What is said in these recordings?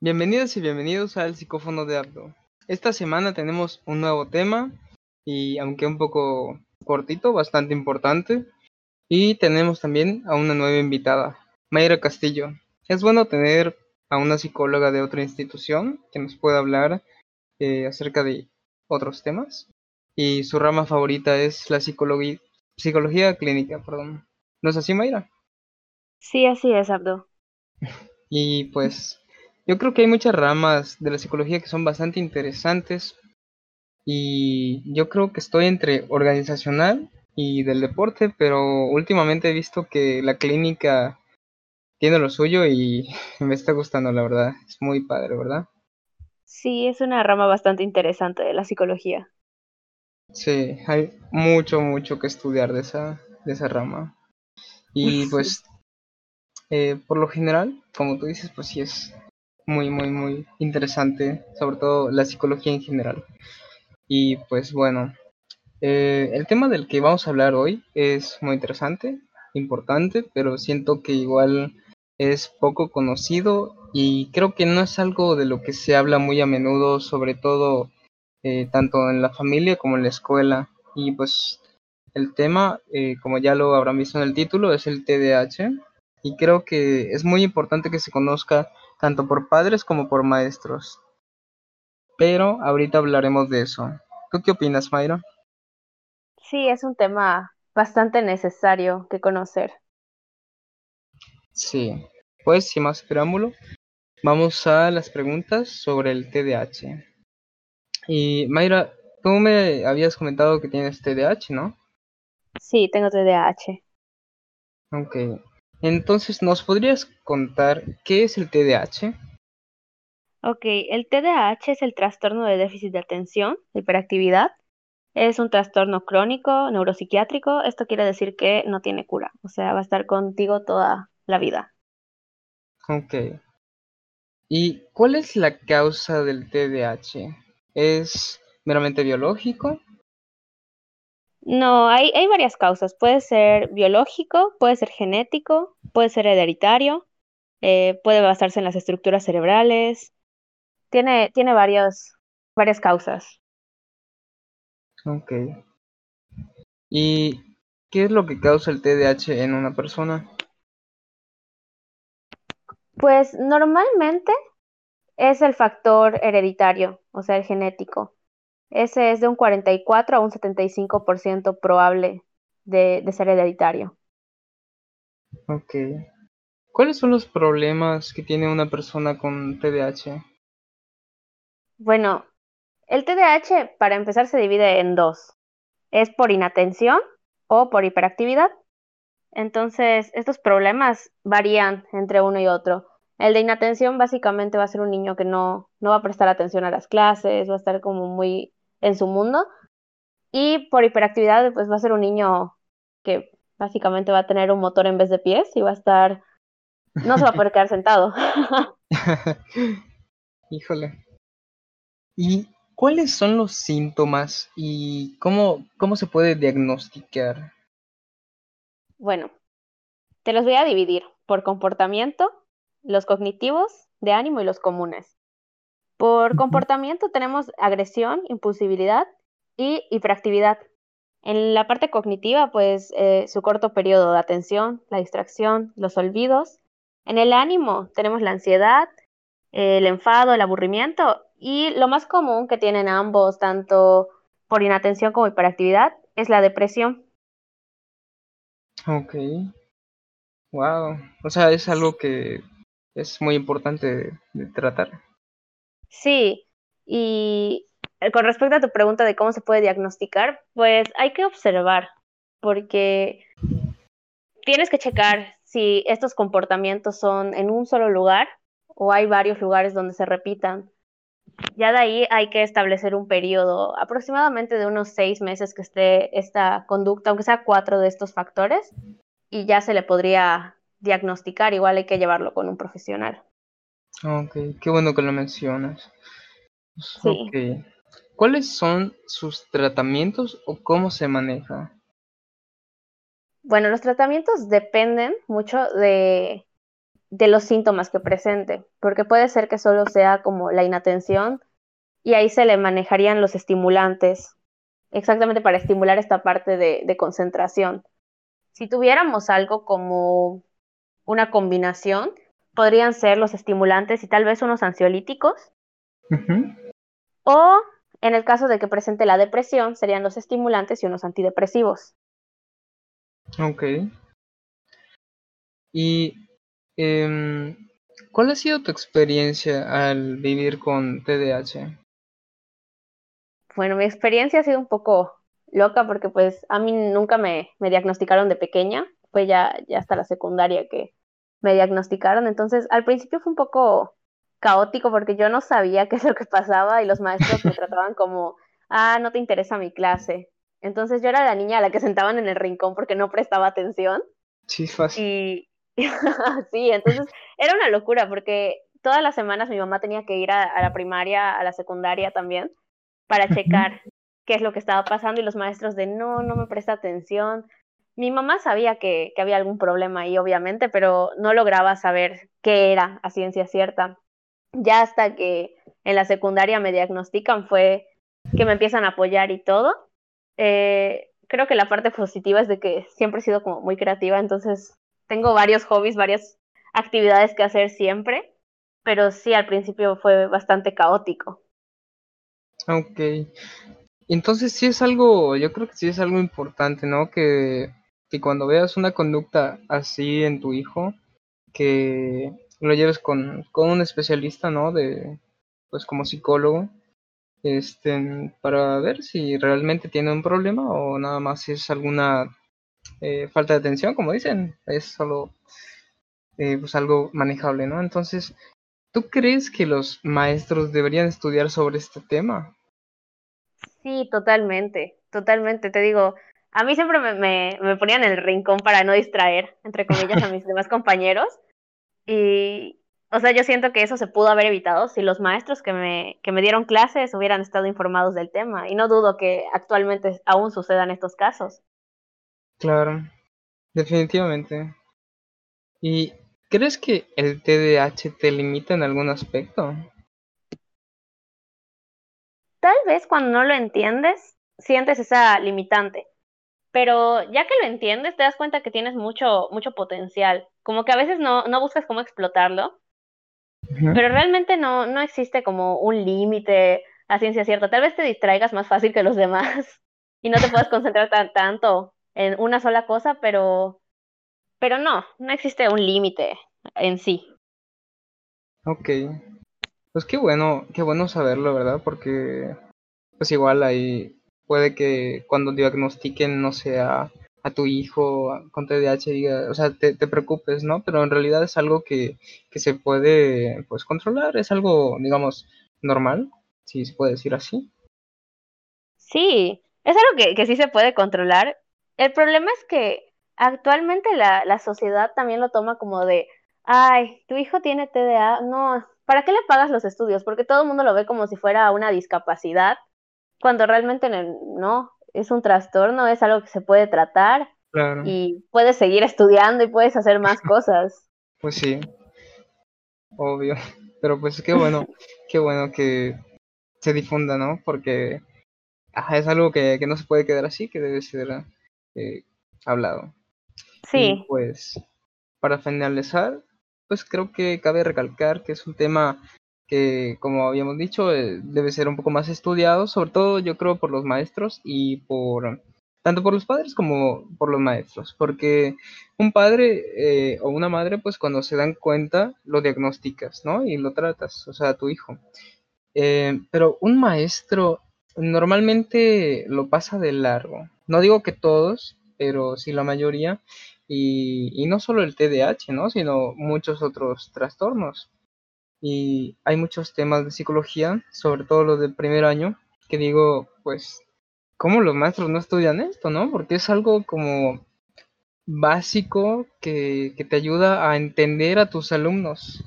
Bienvenidas y bienvenidos al Psicófono de Abdo. Esta semana tenemos un nuevo tema y aunque un poco cortito, bastante importante. Y tenemos también a una nueva invitada, Mayra Castillo. Es bueno tener a una psicóloga de otra institución que nos pueda hablar eh, acerca de otros temas. Y su rama favorita es la psicología, psicología clínica, perdón. ¿No es así, Mayra? Sí, así es, Abdo. Y pues yo creo que hay muchas ramas de la psicología que son bastante interesantes. Y yo creo que estoy entre organizacional y del deporte, pero últimamente he visto que la clínica tiene lo suyo y me está gustando, la verdad. Es muy padre, ¿verdad? Sí, es una rama bastante interesante de la psicología. Sí, hay mucho, mucho que estudiar de esa, de esa rama. Y pues, eh, por lo general, como tú dices, pues sí es muy, muy, muy interesante, sobre todo la psicología en general. Y pues bueno, eh, el tema del que vamos a hablar hoy es muy interesante, importante, pero siento que igual es poco conocido y creo que no es algo de lo que se habla muy a menudo, sobre todo eh, tanto en la familia como en la escuela. Y pues el tema, eh, como ya lo habrán visto en el título, es el TDAH. Y creo que es muy importante que se conozca tanto por padres como por maestros. Pero ahorita hablaremos de eso. ¿Tú qué opinas, Mayra? Sí, es un tema bastante necesario que conocer. Sí, pues sin más preámbulo, vamos a las preguntas sobre el TDAH. Y Mayra, tú me habías comentado que tienes TDAH, ¿no? Sí, tengo TDAH. Ok. Entonces, ¿nos podrías contar qué es el TDAH? Ok, el TDAH es el trastorno de déficit de atención, hiperactividad. Es un trastorno crónico, neuropsiquiátrico. Esto quiere decir que no tiene cura, o sea, va a estar contigo toda la vida. Ok. ¿Y cuál es la causa del TDAH? ¿Es meramente biológico? No, hay, hay varias causas. Puede ser biológico, puede ser genético, puede ser hereditario, eh, puede basarse en las estructuras cerebrales. Tiene, tiene varios, varias causas. Ok. ¿Y qué es lo que causa el TDAH en una persona? Pues normalmente es el factor hereditario, o sea, el genético. Ese es de un 44 a un 75% probable de, de ser hereditario. Ok. ¿Cuáles son los problemas que tiene una persona con TDAH? Bueno, el TDAH para empezar se divide en dos. Es por inatención o por hiperactividad. Entonces, estos problemas varían entre uno y otro. El de inatención básicamente va a ser un niño que no, no va a prestar atención a las clases, va a estar como muy en su mundo. Y por hiperactividad, pues va a ser un niño que básicamente va a tener un motor en vez de pies y va a estar, no se va a poder quedar sentado. Híjole. ¿Y cuáles son los síntomas y cómo, cómo se puede diagnosticar? Bueno, te los voy a dividir por comportamiento, los cognitivos, de ánimo y los comunes. Por comportamiento tenemos agresión, impulsibilidad y hiperactividad. En la parte cognitiva, pues eh, su corto periodo de atención, la distracción, los olvidos. En el ánimo tenemos la ansiedad, el enfado, el aburrimiento y lo más común que tienen ambos, tanto por inatención como hiperactividad, es la depresión. Ok. Wow. O sea, es algo que es muy importante de tratar. Sí, y con respecto a tu pregunta de cómo se puede diagnosticar, pues hay que observar, porque tienes que checar si estos comportamientos son en un solo lugar o hay varios lugares donde se repitan. Ya de ahí hay que establecer un periodo aproximadamente de unos seis meses que esté esta conducta, aunque sea cuatro de estos factores, y ya se le podría diagnosticar. Igual hay que llevarlo con un profesional. Ok, qué bueno que lo mencionas. Sí. Ok. ¿Cuáles son sus tratamientos o cómo se maneja? Bueno, los tratamientos dependen mucho de, de los síntomas que presente, porque puede ser que solo sea como la inatención y ahí se le manejarían los estimulantes, exactamente para estimular esta parte de, concentración. Si tuviéramos algo como una combinación, podrían ser los estimulantes y tal vez unos ansiolíticos. O en el caso de que presente la depresión, serían los estimulantes y unos antidepresivos. Ok. ¿Y em, cuál ha sido tu experiencia al vivir con TDAH? Bueno, mi experiencia ha sido un poco loca porque pues a mí nunca me, me diagnosticaron de pequeña, fue ya, ya hasta la secundaria que me diagnosticaron, entonces al principio fue un poco caótico porque yo no sabía qué es lo que pasaba y los maestros me trataban como, ah, no te interesa mi clase. Entonces yo era la niña a la que sentaban en el rincón porque no prestaba atención. Sí, fácil. Y sí, entonces era una locura porque todas las semanas mi mamá tenía que ir a la primaria, a la secundaria también, para checar qué es lo que estaba pasando y los maestros de no, no me presta atención. Mi mamá sabía que, que había algún problema ahí, obviamente, pero no lograba saber qué era a ciencia cierta. Ya hasta que en la secundaria me diagnostican fue que me empiezan a apoyar y todo. Eh, creo que la parte positiva es de que siempre he sido como muy creativa, entonces tengo varios hobbies, varias actividades que hacer siempre, pero sí, al principio fue bastante caótico. Ok. Entonces sí es algo, yo creo que sí es algo importante, ¿no? Que, que cuando veas una conducta así en tu hijo, que lo lleves con, con un especialista, ¿no? De, pues como psicólogo, este, para ver si realmente tiene un problema o nada más es alguna eh, falta de atención, como dicen, es solo eh, pues algo manejable, ¿no? Entonces, ¿tú crees que los maestros deberían estudiar sobre este tema? Sí, totalmente, totalmente. Te digo, a mí siempre me, me, me ponían en el rincón para no distraer, entre comillas, a mis demás compañeros. Y, o sea, yo siento que eso se pudo haber evitado si los maestros que me, que me dieron clases hubieran estado informados del tema. Y no dudo que actualmente aún sucedan estos casos. Claro, definitivamente. ¿Y crees que el TDAH te limita en algún aspecto? Tal vez cuando no lo entiendes, sientes esa limitante. Pero ya que lo entiendes, te das cuenta que tienes mucho, mucho potencial. Como que a veces no, no buscas cómo explotarlo. Pero realmente no, no existe como un límite a ciencia cierta. Tal vez te distraigas más fácil que los demás y no te puedas concentrar tan, tanto en una sola cosa, pero, pero no, no existe un límite en sí. Ok, pues qué bueno, qué bueno saberlo, ¿verdad? Porque pues igual ahí puede que cuando diagnostiquen, no sea a tu hijo con TDAH, diga, o sea, te, te, preocupes, ¿no? Pero en realidad es algo que, que se puede, pues, controlar, es algo, digamos, normal, si se puede decir así. Sí, es algo que, que sí se puede controlar. El problema es que actualmente la, la sociedad también lo toma como de, ay, tu hijo tiene TDA, no, ¿para qué le pagas los estudios? Porque todo el mundo lo ve como si fuera una discapacidad, cuando realmente no, es un trastorno, es algo que se puede tratar y puedes seguir estudiando y puedes hacer más cosas. Pues sí, obvio, pero pues qué bueno, qué bueno que se difunda, ¿no? Porque es algo que, no se puede quedar así, que debe ser eh, hablado. Sí. pues, para finalizar, pues creo que cabe recalcar que es un tema que, como habíamos dicho, eh, debe ser un poco más estudiado, sobre todo yo creo por los maestros y por tanto por los padres como por los maestros, porque un padre eh, o una madre, pues cuando se dan cuenta, lo diagnosticas, ¿no? Y lo tratas, o sea, a tu hijo. Eh, pero un maestro normalmente lo pasa de largo. No digo que todos, pero sí la mayoría. Y, no solo el TDAH, ¿no? Sino muchos otros trastornos. Y hay muchos temas de psicología, sobre todo los del primer año, que digo, pues, ¿cómo los maestros no estudian esto, no? Porque es algo como básico que, que te ayuda a entender a tus alumnos.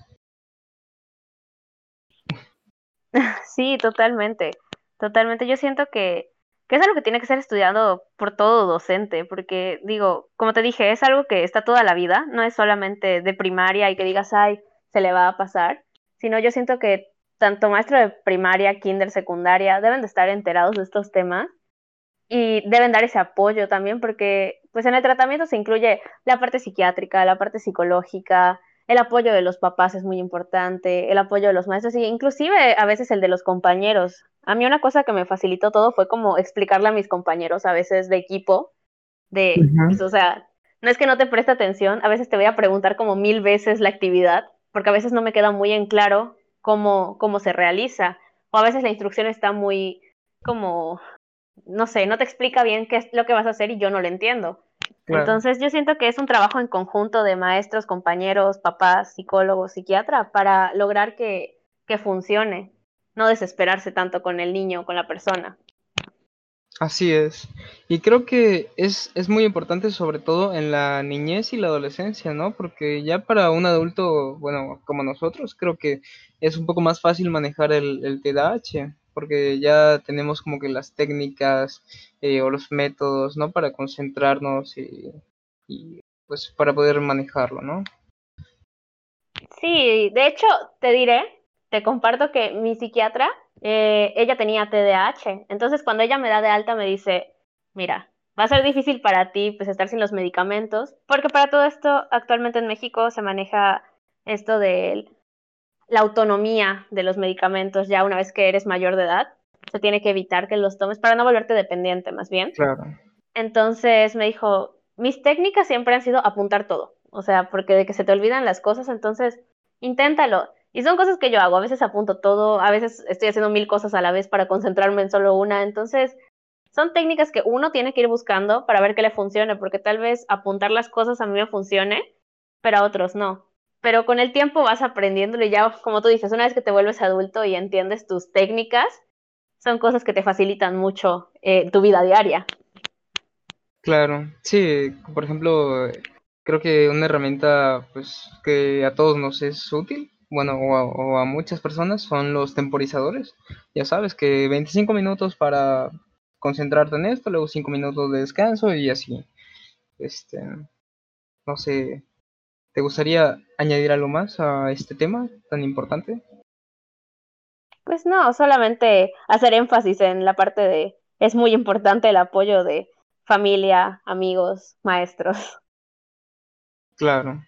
Sí, totalmente, totalmente. Yo siento que, que es algo que tiene que ser estudiado por todo docente, porque digo, como te dije, es algo que está toda la vida, no es solamente de primaria y que digas, ay, se le va a pasar, sino yo siento que tanto maestro de primaria, kinder, secundaria, deben de estar enterados de estos temas y deben dar ese apoyo también porque pues en el tratamiento se incluye la parte psiquiátrica, la parte psicológica, el apoyo de los papás es muy importante, el apoyo de los maestros y inclusive a veces el de los compañeros. A mí una cosa que me facilitó todo fue como explicarle a mis compañeros a veces de equipo, de, pues, o sea, no es que no te preste atención, a veces te voy a preguntar como mil veces la actividad, porque a veces no me queda muy en claro cómo, cómo se realiza, o a veces la instrucción está muy como no sé, no te explica bien qué es lo que vas a hacer y yo no lo entiendo. Entonces yo siento que es un trabajo en conjunto de maestros, compañeros, papás, psicólogos, psiquiatra, para lograr que, que funcione, no desesperarse tanto con el niño o con la persona. Así es. Y creo que es, es muy importante sobre todo en la niñez y la adolescencia, ¿no? Porque ya para un adulto, bueno, como nosotros, creo que es un poco más fácil manejar el, el TDAH porque ya tenemos como que las técnicas eh, o los métodos, ¿no? Para concentrarnos y, pues para poder manejarlo, ¿no? Sí, de hecho, te diré, te comparto que mi psiquiatra, eh, ella tenía TDAH, entonces cuando ella me da de alta me dice, mira, va a ser difícil para ti pues estar sin los medicamentos, porque para todo esto actualmente en México se maneja esto del la autonomía de los medicamentos ya una vez que eres mayor de edad. Se tiene que evitar que los tomes para no volverte dependiente, más bien. Claro. Entonces me dijo, mis técnicas siempre han sido apuntar todo. O sea, porque de que se te olvidan las cosas, entonces inténtalo. Y son cosas que yo hago. A veces apunto todo, a veces estoy haciendo mil cosas a la vez para concentrarme en solo una. Entonces, son técnicas que uno tiene que ir buscando para ver qué le funcione, porque tal vez apuntar las cosas a mí me funcione, pero a otros no pero con el tiempo vas aprendiéndolo y ya, como tú dices, una vez que te vuelves adulto y entiendes tus técnicas, son cosas que te facilitan mucho eh, tu vida diaria. Claro, sí, por ejemplo, creo que una herramienta pues que a todos nos es útil, bueno, o a, muchas personas son los temporizadores. Ya sabes que 25 minutos para concentrarte en esto, luego 5 minutos de descanso y así. Este, no sé, ¿Te gustaría añadir algo más a este tema tan importante? Pues no, solamente hacer énfasis en la parte de es muy importante el apoyo de familia, amigos, maestros. Claro,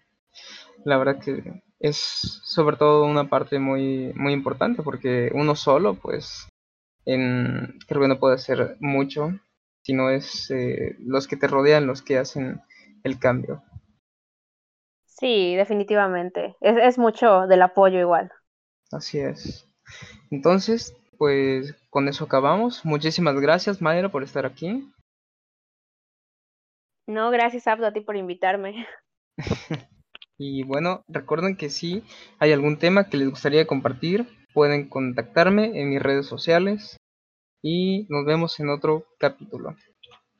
la verdad que es sobre todo una parte muy, muy importante porque uno solo, pues, en, creo que no puede hacer mucho, sino es eh, los que te rodean los que hacen el cambio. Sí, definitivamente. Es, es mucho del apoyo igual. Así es. Entonces, pues con eso acabamos. Muchísimas gracias, Mayra, por estar aquí. No, gracias, Abdo, a ti por invitarme. y bueno, recuerden que si hay algún tema que les gustaría compartir, pueden contactarme en mis redes sociales y nos vemos en otro capítulo.